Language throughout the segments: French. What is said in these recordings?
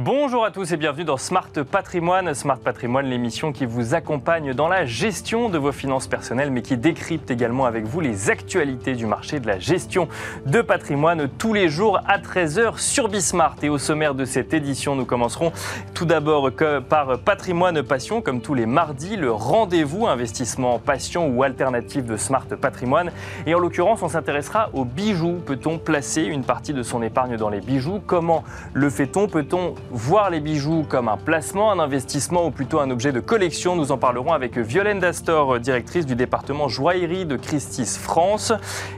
Bonjour à tous et bienvenue dans Smart Patrimoine. Smart Patrimoine, l'émission qui vous accompagne dans la gestion de vos finances personnelles, mais qui décrypte également avec vous les actualités du marché de la gestion de patrimoine tous les jours à 13h sur Bismart. Et au sommaire de cette édition, nous commencerons tout d'abord par Patrimoine Passion, comme tous les mardis, le rendez-vous investissement passion ou alternative de Smart Patrimoine. Et en l'occurrence, on s'intéressera aux bijoux. Peut-on placer une partie de son épargne dans les bijoux? Comment le fait-on? Peut-on voir les bijoux comme un placement, un investissement ou plutôt un objet de collection. Nous en parlerons avec Violaine Dastor, directrice du département joaillerie de Christie's France.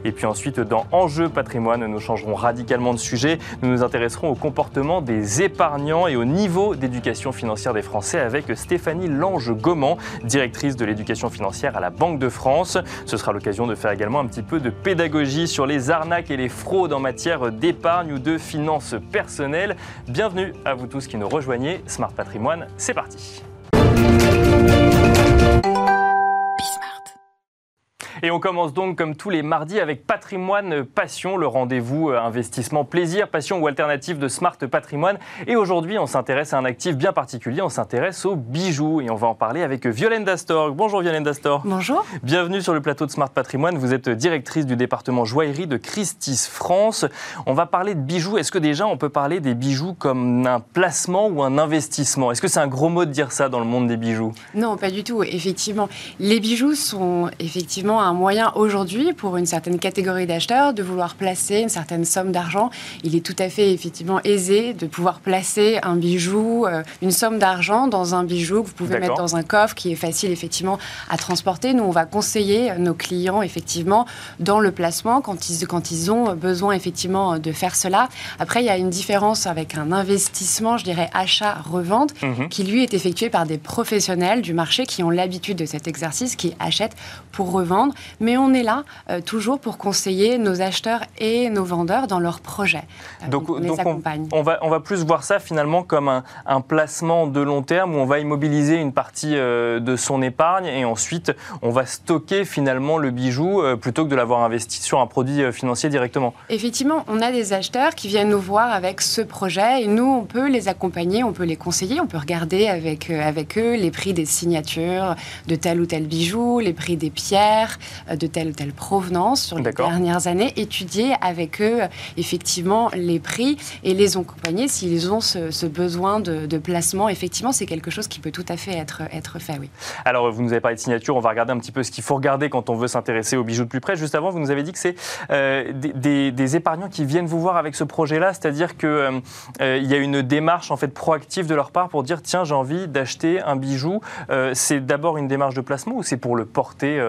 Et puis ensuite, dans Enjeux patrimoine, nous changerons radicalement de sujet. Nous nous intéresserons au comportement des épargnants et au niveau d'éducation financière des Français avec Stéphanie Lange-Goman, directrice de l'éducation financière à la Banque de France. Ce sera l'occasion de faire également un petit peu de pédagogie sur les arnaques et les fraudes en matière d'épargne ou de finances personnelles. Bienvenue à vous vous tous qui nous rejoignez. Smart Patrimoine, c'est parti. Et on commence donc comme tous les mardis avec Patrimoine Passion, le rendez-vous euh, investissement plaisir, passion ou alternative de Smart Patrimoine. Et aujourd'hui, on s'intéresse à un actif bien particulier, on s'intéresse aux bijoux et on va en parler avec Violaine Dastor. Bonjour Violaine Dastor. Bonjour. Bienvenue sur le plateau de Smart Patrimoine. Vous êtes directrice du département joaillerie de Christie's France. On va parler de bijoux. Est-ce que déjà on peut parler des bijoux comme un placement ou un investissement? Est-ce que c'est un gros mot de dire ça dans le monde des bijoux? Non, pas du tout. Effectivement, les bijoux sont effectivement un un moyen aujourd'hui pour une certaine catégorie d'acheteurs de vouloir placer une certaine somme d'argent. Il est tout à fait effectivement aisé de pouvoir placer un bijou, euh, une somme d'argent dans un bijou que vous pouvez mettre dans un coffre qui est facile effectivement à transporter. Nous, on va conseiller nos clients effectivement dans le placement quand ils, quand ils ont besoin effectivement de faire cela. Après, il y a une différence avec un investissement, je dirais achat-revente, mhm. qui lui est effectué par des professionnels du marché qui ont l'habitude de cet exercice, qui achètent pour revendre mais on est là euh, toujours pour conseiller nos acheteurs et nos vendeurs dans leurs projets. Euh, donc, on les accompagne. On, va, on va plus voir ça finalement comme un, un, placement de long terme où on va immobiliser une partie euh, de son épargne et ensuite on va stocker finalement le bijou plutôt que de l'avoir investi sur un produit financier directement. Effectivement, on a des acheteurs qui viennent nous voir avec ce projet et nous, on peut les accompagner, on peut les conseiller, on peut regarder avec, avec eux les prix des signatures de tel ou tel bijou, les prix des pierres, de telle ou telle provenance sur les dernières années, étudier avec eux effectivement les prix et les accompagner s'ils ont ce, besoin de, placement. Effectivement, c'est quelque chose qui peut tout à fait être, être fait, oui. Alors, vous nous avez parlé de signature, on va regarder un petit peu ce qu'il faut regarder quand on veut s'intéresser aux bijoux de plus près. Juste avant, vous nous avez dit que c'est euh, des, épargnants qui viennent vous voir avec ce projet-là, c'est-à-dire qu'il euh, y a une démarche en fait proactive de leur part pour dire tiens, j'ai envie d'acheter un bijou. c'est d'abord une démarche de placement ou c'est pour le porter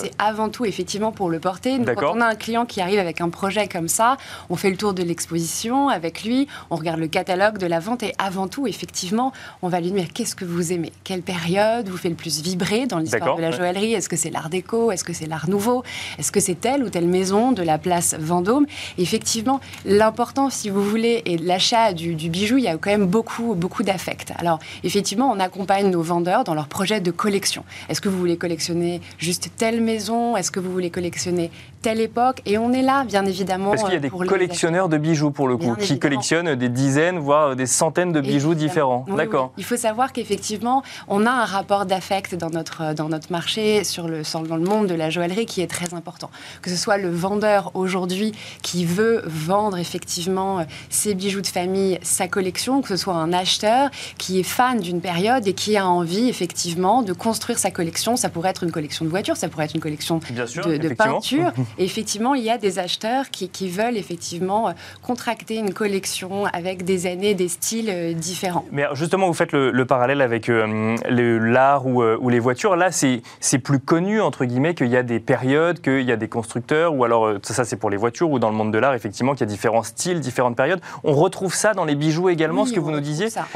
C'est avant tout effectivement pour le porter. quand on a un client qui arrive avec un projet comme ça, on fait le tour de l'exposition avec lui, on regarde le catalogue de la vente et avant tout, effectivement, on va lui dire qu'est-ce que vous aimez, quelle période vous fait le plus vibrer dans l'histoire de la joaillerie? Est-ce que c'est l'art déco, est-ce que c'est l'art nouveau, est-ce que c'est telle ou telle maison de la place Vendôme? effectivement, l'important, si vous voulez, et l'achat du, du, bijou, il y a quand même beaucoup, beaucoup d'affect. Alors, effectivement, on accompagne nos vendeurs dans leurs projets de collection. Est-ce que vous voulez collectionner juste telle maison est-ce que vous voulez collectionner telle époque Et on est là, bien évidemment. Parce qu'il y a des collectionneurs de bijoux, pour le coup, qui collectionnent des dizaines, voire des centaines de bijoux différents. D'accord. Il faut savoir qu'effectivement, on a un rapport d'affect dans notre, dans notre marché, sur le, dans le monde de la joaillerie, qui est très important. Que ce soit le vendeur aujourd'hui qui veut vendre effectivement ses bijoux de famille, sa collection, que ce soit un acheteur qui est fan d'une période et qui a envie effectivement de construire sa collection. Ça pourrait être une collection de voitures, ça pourrait être une collection de, peinture. Et effectivement, il y a des acheteurs qui, veulent effectivement euh, contracter une collection avec des années, des styles euh, différents. Mais justement, vous faites le, parallèle avec euh, l'art ou, ou, les voitures. Là, c'est plus connu, entre guillemets, qu'il y a des périodes, qu'il y a des constructeurs, ou alors, ça, c'est pour les voitures, ou dans le monde de l'art, effectivement, qu'il y a différents styles, différentes périodes. On retrouve ça dans les bijoux également, ce que vous nous disiez, ça,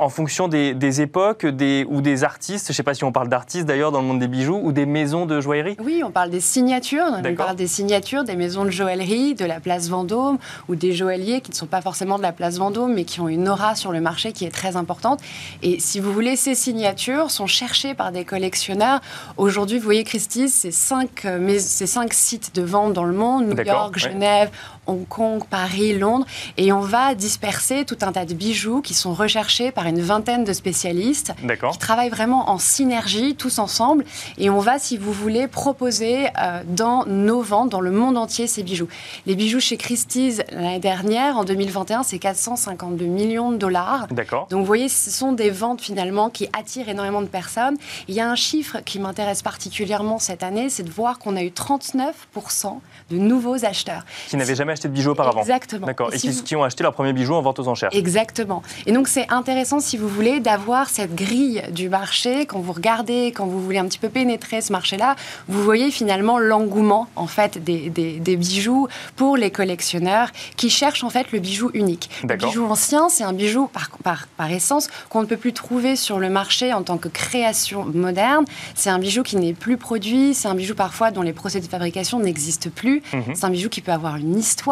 en fonction des, époques des, ou des artistes. Je ne sais pas si on parle d'artistes d'ailleurs dans le monde des bijoux, ou des maisons de joaillerie. Oui, on parle des signatures. Parle des signatures, des maisons de joaillerie, de la place Vendôme ou des joailliers qui ne sont pas forcément de la place Vendôme, mais qui ont une aura sur le marché qui est très importante. Et si vous voulez, ces signatures sont cherchées par des collectionneurs. Aujourd'hui, vous voyez, Christie, c'est cinq, euh, cinq sites de vente dans le monde, New York, Genève, Hong Kong, Paris, Londres, et on va disperser tout un tas de bijoux qui sont recherchés par une vingtaine de spécialistes qui travaillent vraiment en synergie, tous ensemble, et on va, si vous voulez, proposer euh, dans nos ventes, dans le monde entier, ces bijoux. Les bijoux chez Christie's l'année dernière, en 2021, c'est 452 millions de dollars. D'accord. Donc vous voyez, ce sont des ventes finalement qui attirent énormément de personnes. Il y a un chiffre qui m'intéresse particulièrement cette année, c'est de voir qu'on a eu 39% de nouveaux acheteurs. Qui n'avaient jamais acheté de bijoux auparavant. Exactement. D'accord. Et, qui, ont acheté leur premier bijou en vente aux enchères. Exactement. Et donc c'est intéressant, si vous voulez, d'avoir cette grille du marché. Quand vous regardez, quand vous voulez un petit peu pénétrer ce marché-là, vous voyez finalement l'engouement en fait des, des, bijoux pour les collectionneurs qui cherchent en fait le bijou unique. Le bijou ancien, c'est un bijou par, par, par essence qu'on ne peut plus trouver sur le marché en tant que création moderne. C'est un bijou qui n'est plus produit, c'est un bijou parfois dont les procédés de fabrication n'existent plus. Mhm. C'est un bijou qui peut avoir une histoire.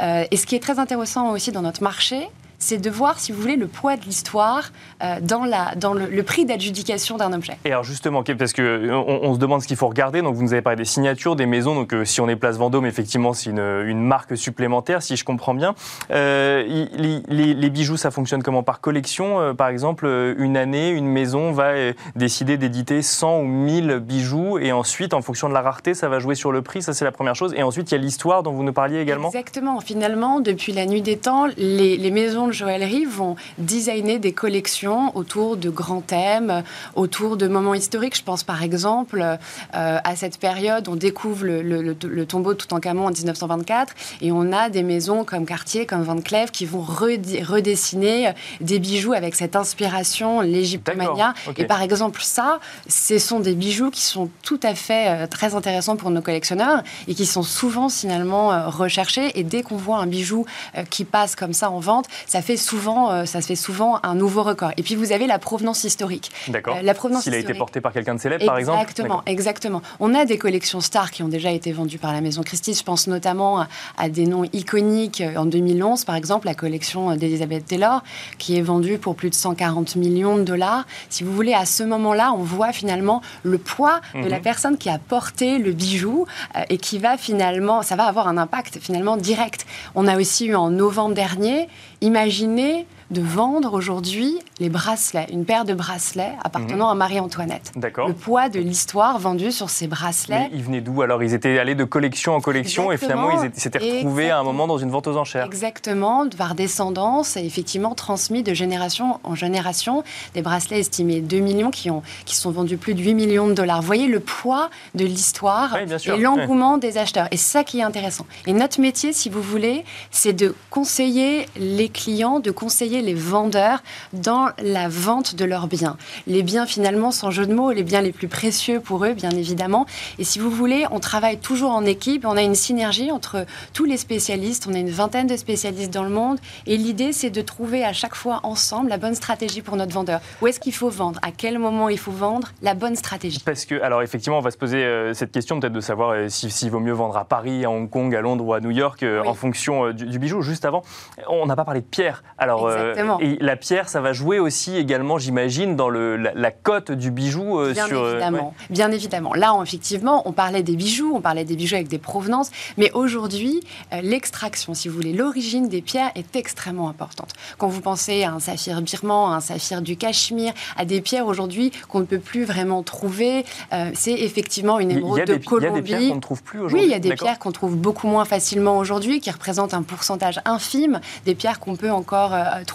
Euh, et ce qui est très intéressant aussi dans notre marché, c'est de voir, si vous voulez, le poids de l'histoire euh, dans, la, dans le, prix d'adjudication d'un objet. Et alors justement, parce qu'on euh, on se demande ce qu'il faut regarder, donc vous nous avez parlé des signatures, des maisons, donc euh, si on est Place Vendôme, effectivement, c'est une, une, marque supplémentaire, si je comprends bien. les, les, bijoux, ça fonctionne comment? Par collection, par exemple, une année, une maison va décider d'éditer 100 ou 1000 bijoux, et ensuite, en fonction de la rareté, ça va jouer sur le prix, ça c'est la première chose. Et ensuite, il y a l'histoire dont vous nous parliez également Exactement. Finalement, depuis la nuit des temps, les, les maisons de joaillerie vont designer des collections autour de grands thèmes, autour de moments historiques. Je pense par exemple euh, à cette période, on découvre le, tombeau de Toutankhamon en 1924 et on a des maisons comme Cartier, comme Van Cleef qui vont redessiner des bijoux avec cette inspiration, l'égyptomania. Et par exemple, ça, ce sont des bijoux qui sont tout à fait euh, très intéressants pour nos collectionneurs et qui sont souvent finalement euh, recherchés. Et dès qu'on voit un bijou qui passe comme ça en vente, ça fait souvent, euh, ça fait souvent un nouveau record. Et puis vous avez la provenance historique. D'accord. Euh, la provenance S'il a été porté par quelqu'un de célèbre, par exemple. Exactement, exactement. On a des collections stars qui ont déjà été vendues par la maison Christie. Je pense notamment à, des noms iconiques. En 2011, par exemple, la collection d'Elizabeth Taylor, qui est vendue pour plus de 140 millions de dollars. Si vous voulez, à ce moment-là, on voit finalement le poids de la mhm. personne qui a porté le bijou euh, et qui va finalement, ça va avoir un impact finalement direct. On a aussi eu en novembre dernier Imaginez de vendre aujourd'hui les bracelets, une paire de bracelets appartenant mhm. à Marie-Antoinette. D'accord. Le poids de l'histoire vendu sur ces bracelets. Mais ils venaient d'où alors? Ils étaient allés de collection en collection et finalement ils s'étaient retrouvés à un moment dans une vente aux enchères. Exactement, par descendance et effectivement transmis de génération en génération. Des bracelets estimés 2 millions qui, ont, qui sont vendus plus de 8 millions de dollars. Vous voyez le poids de l'histoire et l'engouement des acheteurs. Et ça qui est intéressant. Et notre métier, si vous voulez, c'est de conseiller les clients, de conseiller les vendeurs dans la vente de leurs biens. Les biens finalement, sans jeu de mots, les biens les plus précieux pour eux, bien évidemment. Et si vous voulez, on travaille toujours en équipe, on a une synergie entre tous les spécialistes, on a une vingtaine de spécialistes dans le monde. Et l'idée, c'est de trouver à chaque fois ensemble la bonne stratégie pour notre vendeur. Où est-ce qu'il faut vendre? À quel moment il faut vendre La bonne stratégie? Parce que, alors effectivement, on va se poser euh, cette question peut-être de savoir euh, s'il vaut mieux vendre à Paris, à Hong Kong, à Londres ou à New York euh, en fonction du, bijou. Juste avant, on n'a pas parlé de pierre. Alors, et la pierre, ça va jouer aussi également, j'imagine, dans le, la, cote du bijou. Euh, Bien sur, euh, évidemment. Bien évidemment. Là, effectivement, on parlait des bijoux, on parlait des bijoux avec des provenances, mais aujourd'hui, euh, l'extraction, si vous voulez, l'origine des pierres est extrêmement importante. Quand vous pensez à un saphir birman, à un saphir du Cachemire, à des pierres aujourd'hui qu'on ne peut plus vraiment trouver, c'est effectivement une émeraude de Colombie. Il y a des pierres qu'on ne trouve plus aujourd'hui. Oui, il y a des pierres qu'on trouve beaucoup moins facilement aujourd'hui, qui représentent un pourcentage infime des pierres qu'on peut encore trouver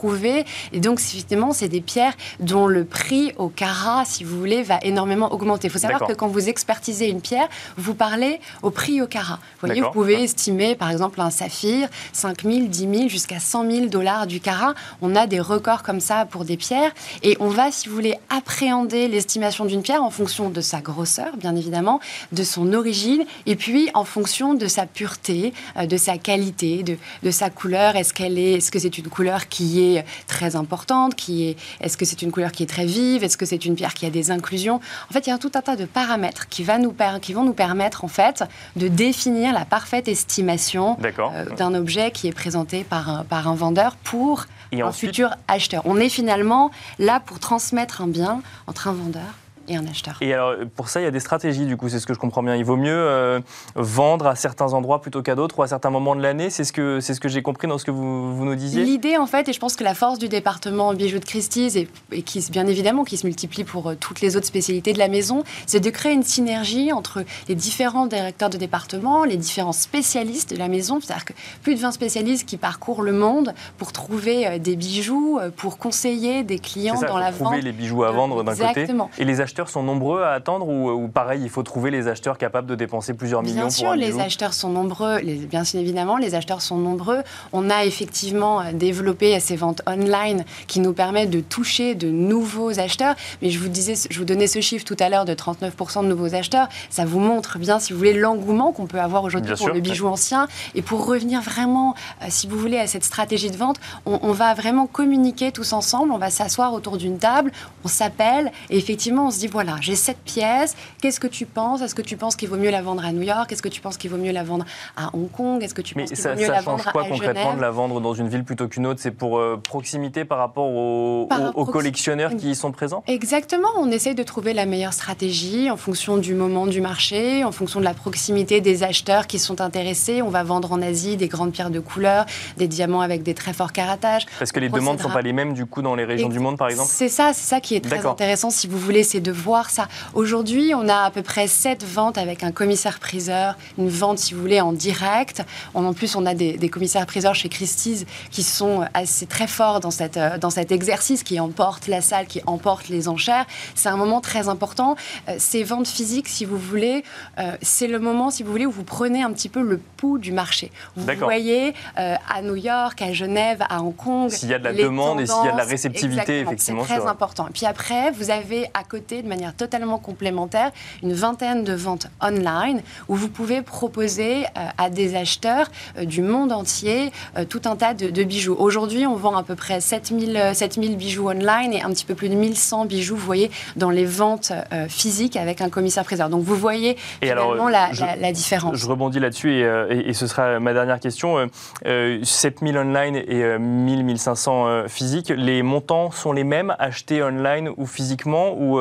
et donc, effectivement, c'est des pierres dont le prix au carat, si vous voulez, va énormément augmenter. Il faut savoir que quand vous expertisez une pierre, vous parlez au prix au carat. Vous voyez, vous pouvez estimer, par exemple, un saphir, 5 000, 10 000, jusqu'à 100 000 dollars du carat. On a des records comme ça pour des pierres. Et on va, si vous voulez, appréhender l'estimation d'une pierre en fonction de sa grosseur, bien évidemment, de son origine, et puis en fonction de sa pureté, euh, de sa qualité, de, de sa couleur. Est-ce qu'elle est, est-ce que c'est une couleur qui est très importante, qui est, est-ce que c'est une couleur qui est très vive, est-ce que c'est une pierre qui a des inclusions? En fait, il y a tout un tas de paramètres qui, va nous qui vont nous permettre en fait de définir la parfaite estimation euh, d'un objet qui est présenté par un, par un vendeur pour un futur acheteur. On est finalement là pour transmettre un bien entre un vendeur et un acheteur. Et alors, pour ça, il y a des stratégies, du coup, c'est ce que je comprends bien. Il vaut mieux euh, vendre à certains endroits plutôt qu'à d'autres ou à certains moments de l'année. C'est ce que, c'est ce que j'ai compris dans ce que vous, vous nous disiez L'idée, en fait, et je pense que la force du département bijoux de Christie's, et, et qui, bien évidemment, qui se multiplie pour euh, toutes les autres spécialités de la maison, c'est de créer une synergie entre les différents directeurs de département, les différents spécialistes de la maison. C'est-à-dire que plus de 20 spécialistes qui parcourent le monde pour trouver euh, des bijoux, pour conseiller des clients dans la vente. Trouver les bijoux à vendre d'un côté. Et les acheteurs sont nombreux à attendre ou, pareil, il faut trouver les acheteurs capables de dépenser plusieurs millions Bien sûr, les acheteurs sont nombreux. Les, bien évidemment, les acheteurs sont nombreux. On a effectivement développé ces ventes online qui nous permettent de toucher de nouveaux acheteurs. Mais je vous disais, je vous donnais ce chiffre tout à l'heure de 39% de nouveaux acheteurs. Ça vous montre bien, si vous voulez, l'engouement qu'on peut avoir aujourd'hui pour le bijou ancien. Et pour revenir vraiment, euh, si vous voulez, à cette stratégie de vente, on, on va vraiment communiquer tous ensemble. On va s'asseoir autour d'une table, on s'appelle et effectivement, on se dit voilà, j'ai cette pièce, qu'est-ce que tu penses? Est-ce que tu penses qu'il vaut mieux la vendre à New York? Est-ce que tu penses qu'il vaut mieux la vendre à Hong Kong? Est-ce que tu penses qu'il vaut mieux la vendre à quoi concrètement de la vendre dans une ville plutôt qu'une autre? C'est pour euh, proximité par rapport aux, collectionneurs qui y sont présents? Exactement, on essaye de trouver la meilleure stratégie en fonction du moment du marché, en fonction de la proximité des acheteurs qui sont intéressés. On va vendre en Asie des grandes pierres de couleur, des diamants avec des très forts caratages. Parce que les demandes ne sont pas les mêmes du coup dans les régions du monde par exemple? C'est ça, c'est ça qui est très intéressant si vous voulez, c'est de voir ça. Aujourd'hui, on a à peu près 7 ventes avec un commissaire-priseur, une vente, si vous voulez, en direct. En plus, on a des, commissaires-priseurs chez Christie's qui sont assez très forts dans, cette, euh, dans cet exercice, qui emportent la salle, qui emportent les enchères. C'est un moment très important. Euh, ces ventes physiques, si vous voulez, euh, c'est le moment, si vous voulez, où vous prenez un petit peu le pouls du marché. Vous voyez à New York, à Genève, à Hong Kong. S'il y a de la demande et s'il y a de la réceptivité, effectivement. C'est très important. Et puis après, vous avez à côté, de manière totalement complémentaire, une vingtaine de ventes online où vous pouvez proposer euh, à des acheteurs euh, du monde entier euh, tout un tas de, bijoux. Aujourd'hui, on vend à peu près 7000, 7000 bijoux online et un petit peu plus de 1100 bijoux, vous voyez, dans les ventes physiques avec un commissaire-priseur. Donc vous voyez finalement la, la, différence. Je rebondis là-dessus et, et, ce sera ma dernière question. 7000 online et 1000, 1500 physiques, les montants sont les mêmes achetés online ou physiquement ou,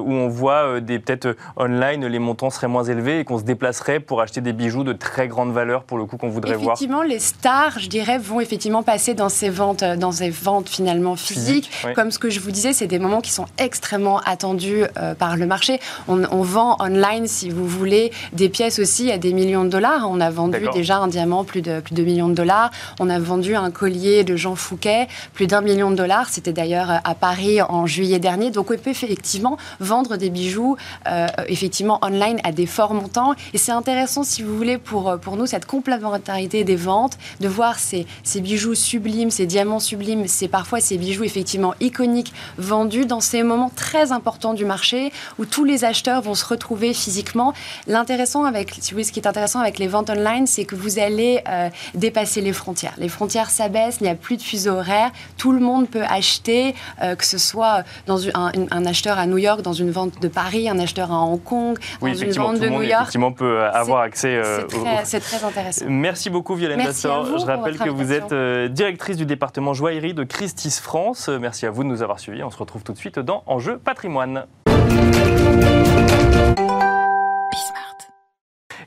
ou on voit euh, des peut-être euh, online les montants seraient moins élevés et qu'on se déplacerait pour acheter des bijoux de très grande valeur pour le coup qu'on voudrait voir Effectivement, les stars, je dirais, vont effectivement passer dans ces ventes, euh, dans ces ventes finalement physiques. Comme ce que je vous disais, c'est des moments qui sont extrêmement attendus par le marché. On, vend online, si vous voulez, des pièces aussi à des millions de dollars. On a vendu déjà un diamant plus de plus de millions de dollars. On a vendu un collier de Jean Fouquet plus d'un million de dollars. C'était d'ailleurs à Paris en juillet dernier. Donc on peut effectivement vendre des bijoux euh, effectivement online à des forts montants. Et c'est intéressant, si vous voulez, pour, euh, pour nous, cette complémentarité des ventes, de voir ces, ces bijoux sublimes, ces diamants sublimes, c'est parfois ces bijoux effectivement iconiques vendus dans ces moments très importants du marché où tous les acheteurs vont se retrouver physiquement. L'intéressant avec, si vous voulez, ce qui est intéressant avec les ventes online, c'est que vous allez euh, dépasser les frontières. Les frontières s'abaissent, il n'y a plus de fuseau horaire, tout le monde peut acheter, que ce soit dans un, un, acheteur à New York, dans une vente de Paris, un acheteur à Hong Kong, dans une vente de New York. Effectivement, peut avoir accès. Euh, c'est très, intéressant. Merci beaucoup, Violaine Dassor. Je rappelle que vous êtes euh, directrice du département joaillerie de Christie's France. Merci à vous de nous avoir suivis. On se retrouve tout de suite dans Enjeu patrimoine.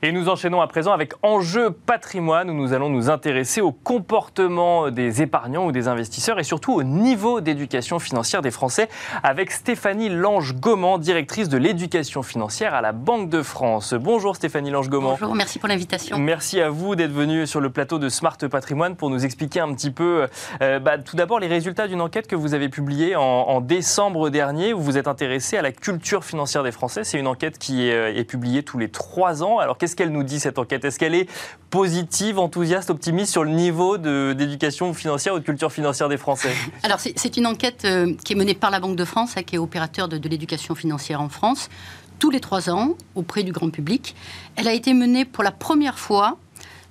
Et nous enchaînons à présent avec Enjeu patrimoine où nous allons nous intéresser au comportement des épargnants ou des investisseurs et surtout au niveau d'éducation financière des Français avec Stéphanie Lange-Goman, directrice de l'éducation financière à la Banque de France. Bonjour Stéphanie Lange-Goman. Bonjour, merci pour l'invitation. Merci à vous d'être venue sur le plateau de Smart Patrimoine pour nous expliquer un petit peu, euh, bah, tout d'abord, les résultats d'une enquête que vous avez publiée en, décembre dernier où vous êtes intéressé à la culture financière des Français. C'est une enquête qui est, euh, est publiée tous les trois ans. Alors qu'est-ce qu'elle nous dit cette enquête Est-ce qu'elle est positive, enthousiaste, optimiste sur le niveau d'éducation financière ou de culture financière des Français? Alors c'est une enquête euh, qui est menée par la Banque de France, hein, qui est opérateur de, de l'éducation financière en France, tous les trois ans auprès du grand public. Elle a été menée pour la première fois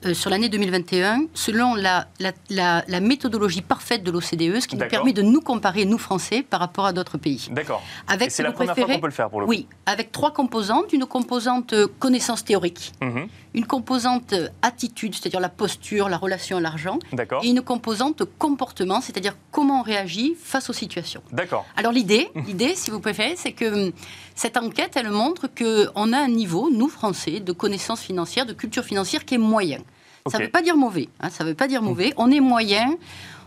euh, sur l'année 2021 selon la, la, la, méthodologie parfaite de l'OCDE, ce qui nous permet de nous comparer, nous Français, par rapport à d'autres pays. D'accord. C'est la première fois qu'on peut le faire pour le coup. Oui, avec trois composantes. Une composante euh, connaissance théorique, mhm. une composante euh, attitude, c'est-à-dire la posture, la relation à l'argent, et une composante comportement, c'est-à-dire comment on réagit face aux situations. D'accord. Alors l'idée, l'idée, si vous préférez, c'est que hum, cette enquête, elle montre qu'on a un niveau, nous Français, de connaissances financières, de culture financière qui est moyen. Ça ne veut pas dire mauvais. Hein, ça veut pas dire mauvais. On est moyen.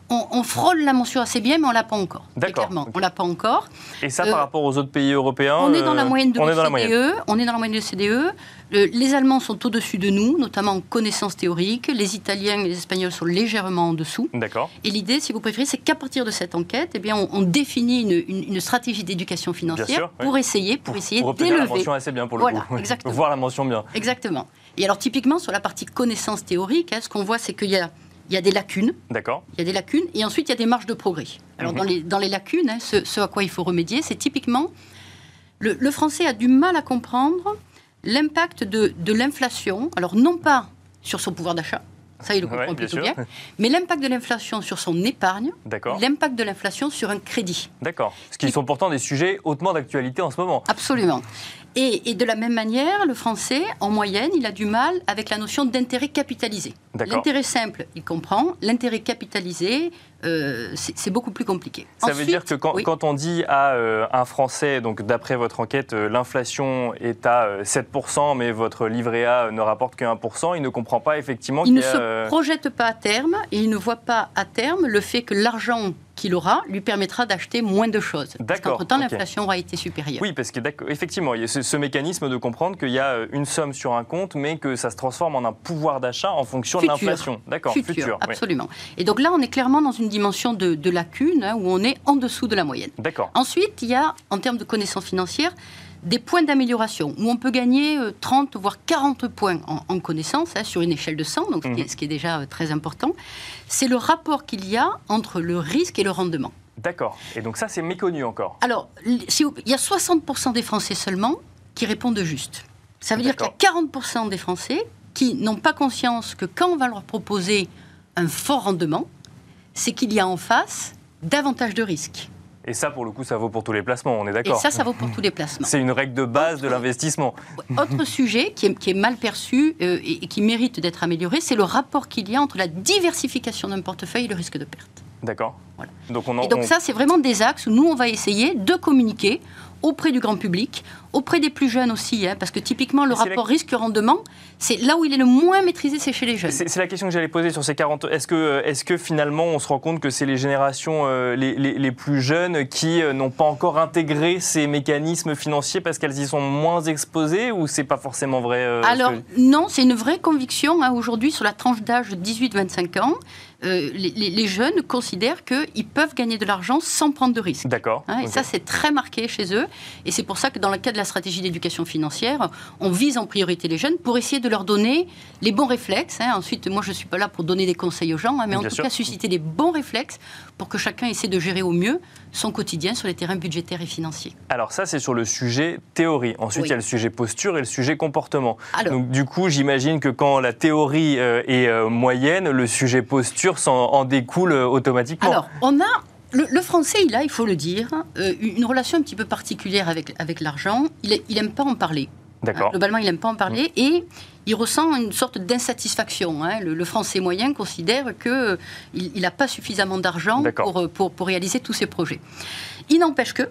On, frôle la mention assez bien, mais on l'a pas encore. D'accord. On l'a pas encore. Et ça, par euh, rapport aux autres pays européens On est dans la euh, moyenne de l'OCDE. On est dans la moyenne de l'OCDE. les Allemands sont au-dessus de nous, notamment en connaissances théoriques. Les Italiens et les Espagnols sont légèrement en dessous. D'accord. Et l'idée, si vous préférez, c'est qu'à partir de cette enquête, eh bien, on, définit une, stratégie d'éducation financière pour essayer, pour, essayer d'élever. la mention assez bien pour le voilà, coup. Exactement. Voir la mention bien. Exactement. Et alors, typiquement, sur la partie connaissances théoriques, hein, ce qu'on voit, c'est qu'il y a, il y a des lacunes. D'accord. Il y a des lacunes, et ensuite, il y a des marges de progrès. Alors, mhm. dans, les, dans les lacunes, hein, ce, à quoi il faut remédier, c'est typiquement, le, français a du mal à comprendre l'impact de, de l'inflation, alors non pas sur son pouvoir d'achat, ça il le comprend plutôt bien, mais l'impact de l'inflation sur son épargne, l'impact de l'inflation sur un crédit. D'accord. Ce qui sont pourtant des sujets hautement d'actualité en ce moment. Absolument. Et, de la même manière, le français, en moyenne, il a du mal avec la notion d'intérêt capitalisé. L'intérêt simple, il comprend. L'intérêt capitalisé, euh, c'est beaucoup plus compliqué. Ça veut dire que quand, on dit à euh, un Français, donc d'après votre enquête, euh, l'inflation est à 7%, mais votre livret A ne rapporte que 1%, il ne comprend pas effectivement qu'il ne se projette pas à terme et il ne voit pas à terme le fait que l'argent qu'il aura lui permettra d'acheter moins de choses. D'accord. Entre-temps, l'inflation aura été supérieure. Oui, parce qu'effectivement, il y a ce, mécanisme de comprendre qu'il y a euh, une somme sur un compte, mais que ça se transforme en un pouvoir d'achat en fonction de l'inflation. D'accord, futur. absolument. Et donc là, on est clairement dans une dimension de, lacune hein, où on est en dessous de la moyenne. D'accord. Ensuite, il y a, en termes de connaissances financières, des points d'amélioration où on peut gagner 30 euh, voire 40 points en, connaissance hein, sur une échelle de 100, donc ce, qui est, déjà euh, très important. C'est le rapport qu'il y a entre le risque et le rendement. D'accord. Et donc ça, c'est méconnu encore. Alors, il y a 60% des Français seulement qui répondent juste. Ça veut dire qu'il y a 40% des Français qui n'ont pas conscience que quand on va leur proposer un fort rendement, c'est qu'il y a en face davantage de risques. Et ça, pour le coup, ça vaut pour tous les placements, on est d'accord Et ça, ça vaut pour tous les placements. C'est une règle de base de l'investissement. Autre sujet qui est, mal perçu euh, et, qui mérite d'être amélioré, c'est le rapport qu'il y a entre la diversification d'un portefeuille et le risque de perte. D'accord. Donc on et donc ça, c'est vraiment des axes où nous, on va essayer de communiquer auprès du grand public, auprès des plus jeunes aussi, hein, parce que typiquement le rapport risque-rendement, c'est là où il est le moins maîtrisé, c'est chez les jeunes. C'est la question que j'allais poser sur ces 40. Est-ce que, est que finalement on se rend compte que c'est les générations euh, les, les, plus jeunes qui euh, n'ont pas encore intégré ces mécanismes financiers parce qu'elles y sont moins exposées ou c'est pas forcément vrai euh, Alors non, c'est une vraie conviction hein, aujourd'hui sur la tranche d'âge 18-25 ans. Les, les, jeunes considèrent qu'ils peuvent gagner de l'argent sans prendre de risques. D'accord. Hein, et ça, c'est très marqué chez eux. Et c'est pour ça que dans le cadre de la stratégie d'éducation financière, on vise en priorité les jeunes pour essayer de leur donner les bons réflexes. Hein. Ensuite, moi, je ne suis pas là pour donner des conseils aux gens, hein, mais en tout cas, susciter des bons réflexes pour que chacun essaie de gérer au mieux son quotidien sur les terrains budgétaires et financiers. Alors ça, c'est sur le sujet théorie. Ensuite, il y a le sujet posture et le sujet comportement. Donc du coup, j'imagine que quand la théorie euh, est euh, moyenne, le sujet posture en, découle euh, automatiquement. Alors, on a le, français, il a, il faut le dire, une relation un petit peu particulière avec, avec l'argent. Il n'aime pas en parler. D'accord. globalement, il n'aime pas en parler mmh. et il ressent une sorte d'insatisfaction. Hein. Le, français moyen considère qu'il n'a pas suffisamment d'argent pour, pour, pour, réaliser tous ses projets. Il n'empêche que,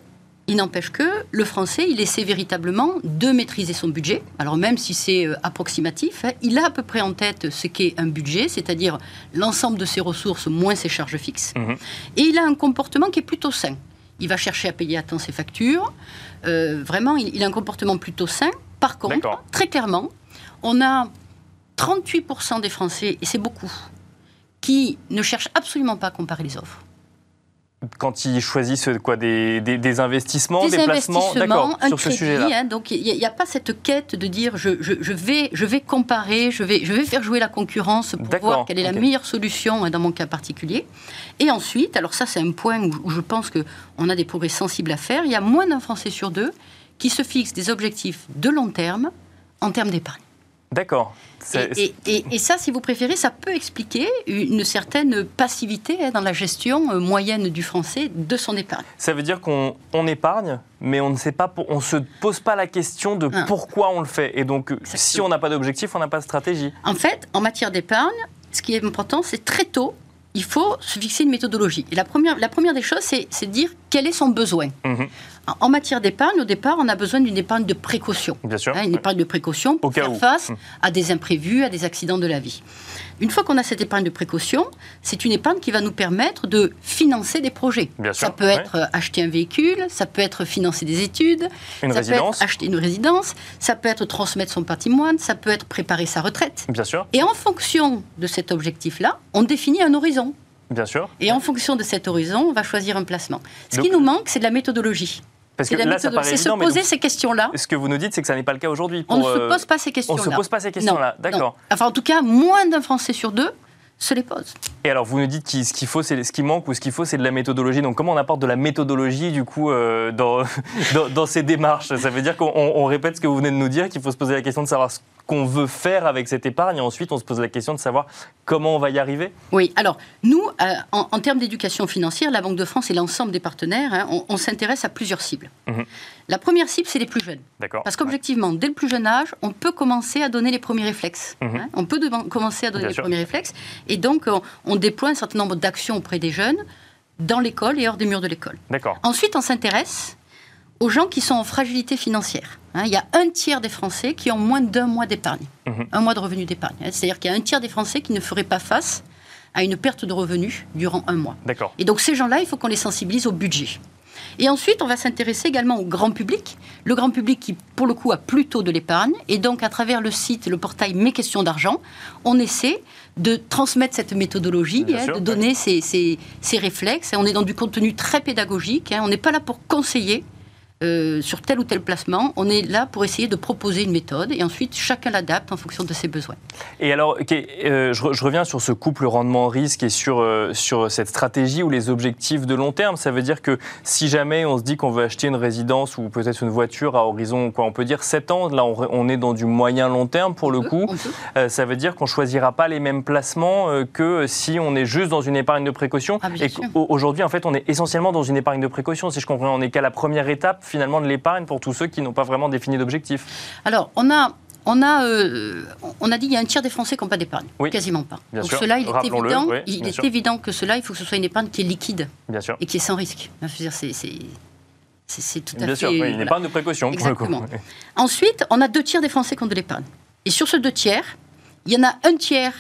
il n'empêche que le français, il essaie véritablement de maîtriser son budget. Alors même si c'est euh, approximatif, hein, il a à peu près en tête ce qu'est un budget, c'est-à-dire l'ensemble de ses ressources moins ses charges fixes. Mmh. Et il a un comportement qui est plutôt sain. Il va chercher à payer à temps ses factures. Euh, vraiment, il, a un comportement plutôt sain. Par contre, très clairement, on a 38% des Français, et c'est beaucoup, qui ne cherchent absolument pas à comparer les offres quand ils choisissent quoi, des, des, investissements, des, placements D'accord, sur ce sujet-là. Hein, donc il n'y a, pas cette quête de dire je, je, vais, je vais comparer, je vais, je vais faire jouer la concurrence pour voir quelle est la meilleure solution hein, dans mon cas particulier. Et ensuite, alors ça c'est un point où, où je pense qu'on a des progrès sensibles à faire, il y a moins d'un Français sur deux qui se fixe des objectifs de long terme en termes d'épargne. D'accord. Et, ça, si vous préférez, ça peut expliquer une certaine passivité hein, dans la gestion euh, moyenne du Français de son épargne. Ça veut dire qu'on épargne, mais on ne sait pas, on se pose pas la question de ah. pourquoi on le fait. Et donc, si on n'a pas d'objectif, on n'a pas de stratégie. En fait, en matière d'épargne, ce qui est important, c'est très tôt il faut se fixer une méthodologie. Et la première, la première des choses, c'est de dire quel est son besoin. Mhm. En matière d'épargne, au départ, on a besoin d'une épargne de précaution. Bien sûr. Hein, une épargne de précaution pour faire face mhm. à des imprévus, à des accidents de la vie. Une fois qu'on a cette épargne de précaution, c'est une épargne qui va nous permettre de financer des projets. ça peut être euh, acheter un véhicule, ça peut être financer des études, une ça résidence. peut être acheter une résidence, ça peut être transmettre son patrimoine, ça peut être préparer sa retraite. Bien sûr. Et en fonction de cet objectif-là, on définit un horizon. Bien sûr. Et en fonction de cet horizon, on va choisir un placement. Ce qui nous manque, c'est de la méthodologie. Parce que là, ça C'est se poser ces questions-là. Ce que vous nous dites, c'est que ça n'est pas le cas aujourd'hui. On ne se euh, pose pas ces questions-là. On ne se pose pas ces questions-là, d'accord. Enfin, en tout cas, moins d'un Français sur deux se les pose. Et alors, vous nous dites que ce qu'il faut, c'est ce qui manque ou ce qu'il faut, c'est de la méthodologie. Donc, comment on apporte de la méthodologie du coup euh, dans, dans, ces démarches? Ça veut dire qu'on répète ce que vous venez de nous dire, qu'il faut se poser la question de savoir ce qu'on veut faire avec cette épargne, et ensuite on se pose la question de savoir comment on va y arriver. Oui. Alors, nous, euh, en, termes d'éducation financière, la Banque de France et l'ensemble des partenaires, hein, on, s'intéresse à plusieurs cibles. Mhm. La première cible, c'est les plus jeunes. Parce qu'objectivement, dès le plus jeune âge, on peut commencer à donner les premiers réflexes. Mhm. Hein. On peut commencer à donner les premiers réflexes. Et donc, on, déploie un certain nombre d'actions auprès des jeunes, dans l'école et hors des murs de l'école. Ensuite, on s'intéresse aux gens qui sont en fragilité financière. Hein. il y a un tiers des Français qui ont moins d'un mois d'épargne, mhm. un mois de revenus d'épargne. Hein. C'est-à-dire qu'il y a un tiers des Français qui ne feraient pas face à une perte de revenus durant un mois. Et donc ces gens-là, il faut qu'on les sensibilise au budget. Et ensuite, on va s'intéresser également au grand public. Le grand public qui, pour le coup, a plutôt de l'épargne. Et donc, à travers le site, le portail Mes questions d'argent, on essaie de transmettre cette méthodologie, hein, de donner ces, ces, réflexes. Et on est dans du contenu très pédagogique. Hein. On n'est pas là pour conseiller, euh, sur tel ou tel placement, on est là pour essayer de proposer une méthode et ensuite chacun l'adapte en fonction de ses besoins. Et alors, euh, je, reviens sur ce couple rendement-risque et sur, euh, sur cette stratégie ou les objectifs de long terme. Ça veut dire que si jamais on se dit qu'on veut acheter une résidence ou peut-être une voiture à horizon, quoi, on peut dire 7 ans, là on, est dans du moyen-long terme pour le coup, ça veut dire qu'on choisira pas les mêmes placements que si on est juste dans une épargne de précaution. Ah, et aujourd'hui, en fait, on est essentiellement dans une épargne de précaution. Si je comprends, on n'est qu'à la première étape finalement de l'épargne pour tous ceux qui n'ont pas vraiment défini d'objectif Alors, on a on a, euh, on a dit qu'il y a un tiers des Français qui n'ont pas d'épargne. Quasiment pas. Donc cela, il, est évident, il est évident que cela, il faut que ce soit une épargne qui est liquide et qui est sans risque. C'est tout à Bien sûr, une épargne de précaution pour le coup. Ensuite, on a deux tiers des Français qui ont de l'épargne. Et sur ce deux tiers, il y en a un tiers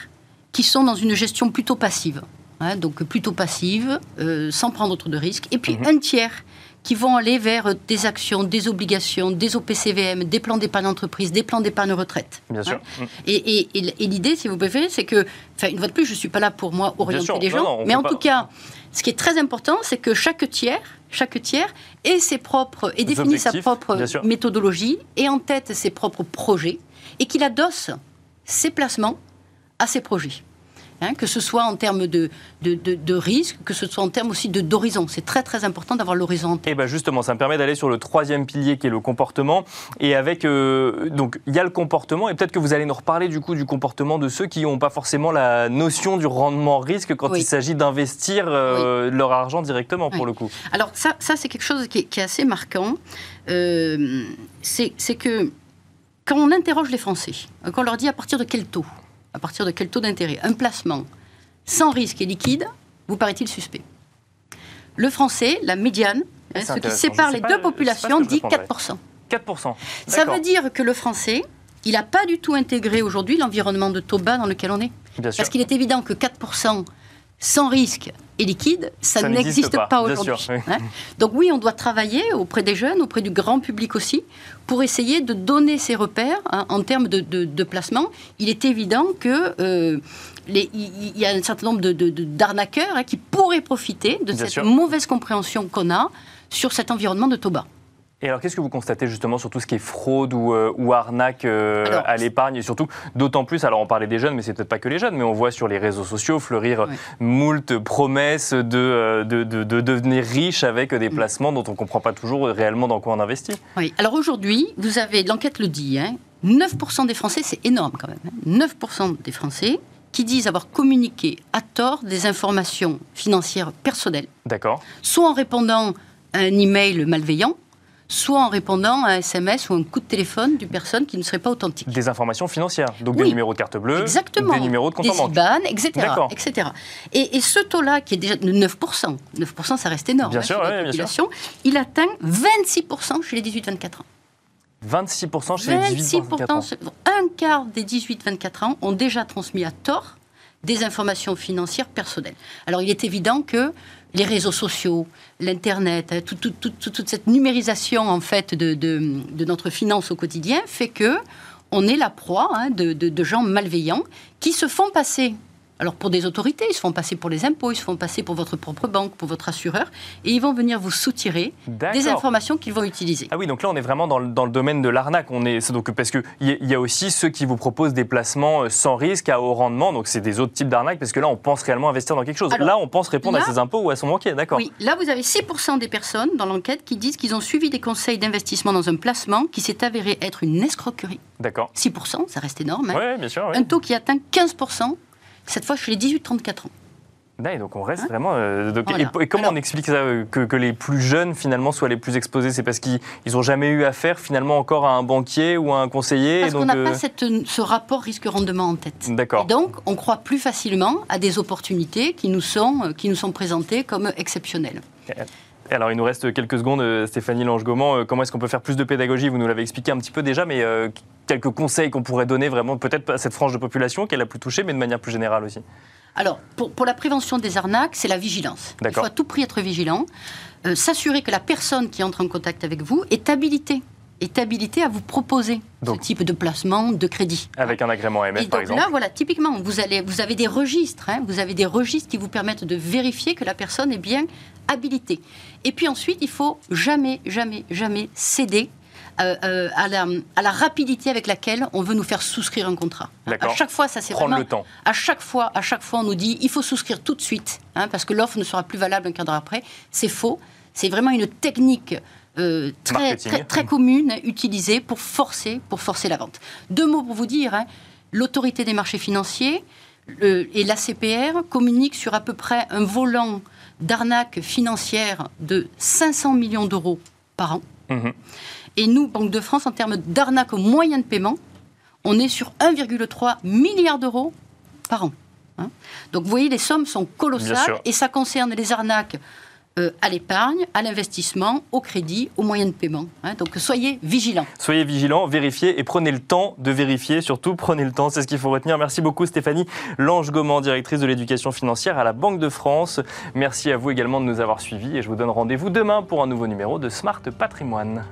qui sont dans une gestion plutôt passive. Hein, donc plutôt passive, euh, sans prendre trop de risques. Et puis mhm. un tiers qui vont aller vers des actions, des obligations, des OPCVM, des plans d'épargne entreprise, des plans d'épargne retraite. Bien sûr. Hein. Et, l'idée, si vous préférez, c'est que, enfin, une fois de plus, je ne suis pas là pour moi orienter les gens, mais en tout cas, ce qui est très important, c'est que chaque tiers, chaque tiers ait ses propres et définit sa propre méthodologie et en tête ses propres projets et qu'il adosse ses placements à ses projets. Hein, que ce soit en termes de, de, de, risque, que ce soit en termes aussi d'horizon. C'est très très important d'avoir l'horizon. Et bien justement, ça me permet d'aller sur le troisième pilier qui est le comportement. Et avec, euh, donc il y a le comportement, et peut-être que vous allez nous reparler du coup du comportement de ceux qui n'ont pas forcément la notion du rendement risque quand il s'agit d'investir euh, leur argent directement pour le coup. Alors ça, ça c'est quelque chose qui est, assez marquant. Euh, c'est que quand on interroge les Français, quand on leur dit à partir de quel taux à partir de quel taux d'intérêt Un placement sans risque et liquide vous paraît-il suspect Le français, la médiane, hein, ce qui sépare les deux populations, dit 4%. 4%. Ça veut dire que le français, il n'a pas du tout intégré aujourd'hui l'environnement de taux bas dans lequel on est. Parce qu'il est évident que 4% sans risque et liquide, ça, n'existe pas, aujourd'hui. Hein. Donc oui, on doit travailler auprès des jeunes, auprès du grand public aussi, pour essayer de donner ces repères hein, en termes de, placement. Il est évident que euh, il y a un certain nombre d'arnaqueurs hein, qui pourraient profiter de cette mauvaise compréhension qu'on a sur cet environnement de taux bas. Et alors, qu'est-ce que vous constatez justement sur tout ce qui est fraude ou, euh, arnaque euh, à l'épargne? Et surtout, d'autant plus, alors on parlait des jeunes, mais c'est peut-être pas que les jeunes, mais on voit sur les réseaux sociaux fleurir moult promesses euh, de, de, devenir riche avec des placements dont on ne comprend pas toujours réellement dans quoi on investit. Oui, alors aujourd'hui, vous avez, l'enquête le dit, hein, 9% des Français, c'est énorme quand même, 9% hein. des Français qui disent avoir communiqué à tort des informations financières personnelles. D'accord. Soit en répondant à un email malveillant, soit en répondant à un SMS ou un coup de téléphone d'une personne qui ne serait pas authentique. Des informations financières, donc des numéros de carte bleue, exactement. des numéros de compte en banque. IBAN, etc. etc. Et, ce taux-là, qui est déjà de 9%, 9% ça reste énorme bien hein, sûr, la population, il atteint 26% chez les 18-24 ans. 26% chez les 18-24 ans Un quart des 18-24 ans ont déjà transmis à tort des informations financières personnelles. Alors il est évident que les réseaux sociaux, l'Internet, hein, toute cette numérisation en fait de, notre finance au quotidien fait que on est la proie hein, de, gens malveillants qui se font passer alors pour des autorités, ils se font passer pour les impôts, ils se font passer pour votre propre banque, pour votre assureur, et ils vont venir vous soutirer des informations qu'ils vont utiliser. Ah oui, donc là on est vraiment dans le, dans le domaine de l'arnaque. On est donc parce que il y, a aussi ceux qui vous proposent des placements euh, sans risque à haut rendement. Donc c'est des autres types d'arnaques parce que là on pense réellement investir dans quelque chose. là on pense répondre à ses impôts ou à son banquier, d'accord Oui, là vous avez 6% des personnes dans l'enquête qui disent qu'ils ont suivi des conseils d'investissement dans un placement qui s'est avéré être une escroquerie. D'accord. 6%, ça reste énorme. Hein. Oui, bien sûr. Un taux qui atteint 15% cette fois chez les 18-34 ans. Et donc on reste hein vraiment. Euh, et, comment on explique ça euh, que, les plus jeunes finalement soient les plus exposés? C'est parce qu'ils n'ont jamais eu affaire finalement encore à un banquier ou à un conseiller Parce qu'on n'a pas euh, ce rapport risque-rendement en tête. D'accord. Donc on croit plus facilement à des opportunités qui nous sont, qui nous sont présentées comme exceptionnelles. Alors, il nous reste quelques secondes, Stéphanie Lange-Gaumont. Comment est-ce qu'on peut faire plus de pédagogie? Vous nous l'avez expliqué un petit peu déjà, mais quelques conseils qu'on pourrait donner vraiment, peut-être à cette frange de population qu'elle a plus touchée, mais de manière plus générale aussi alors, pour, la prévention des arnaques, c'est la vigilance. Il faut à tout prix être vigilant, euh, s'assurer que la personne qui entre en contact avec vous est habilitée est habilité à vous proposer ce type de placement de crédit. Avec un agrément AMF, par exemple. Là, voilà, typiquement, vous, allez, vous avez des registres, hein, vous avez des registres qui vous permettent de vérifier que la personne est bien habilitée. Et puis ensuite, il faut jamais, jamais, jamais céder euh, euh, à, la, rapidité avec laquelle on veut nous faire souscrire un contrat. À chaque fois, ça c'est vraiment. le temps. À chaque fois, à chaque fois, on nous dit il faut souscrire tout de suite, hein, parce que l'offre ne sera plus valable un quart d'heure après. C'est faux. C'est vraiment une technique euh, très, très, commune utilisée pour forcer, pour forcer la vente. Deux mots pour vous dire hein. l'autorité des marchés financiers et l'ACPR communiquent sur à peu près un volant d'arnaque financière de 500 millions d'euros par an. Mmh. Et nous, Banque de France, en termes d'arnaque aux moyens de paiement, on est sur 1,3 milliard d'euros par an. Hein. Donc vous voyez, les sommes sont colossales et ça concerne les arnaques euh, à l'épargne, à l'investissement, au crédit, aux moyens de paiement. Hein. Donc soyez vigilants. Soyez vigilants, vérifiez et prenez le temps de vérifier. Surtout, prenez le temps, c'est ce qu'il faut retenir. Merci beaucoup Stéphanie Lange Goman, directrice de l'éducation financière à la Banque de France. Merci à vous également de nous avoir suivis et je vous donne rendez-vous demain pour un nouveau numéro de Smart Patrimoine.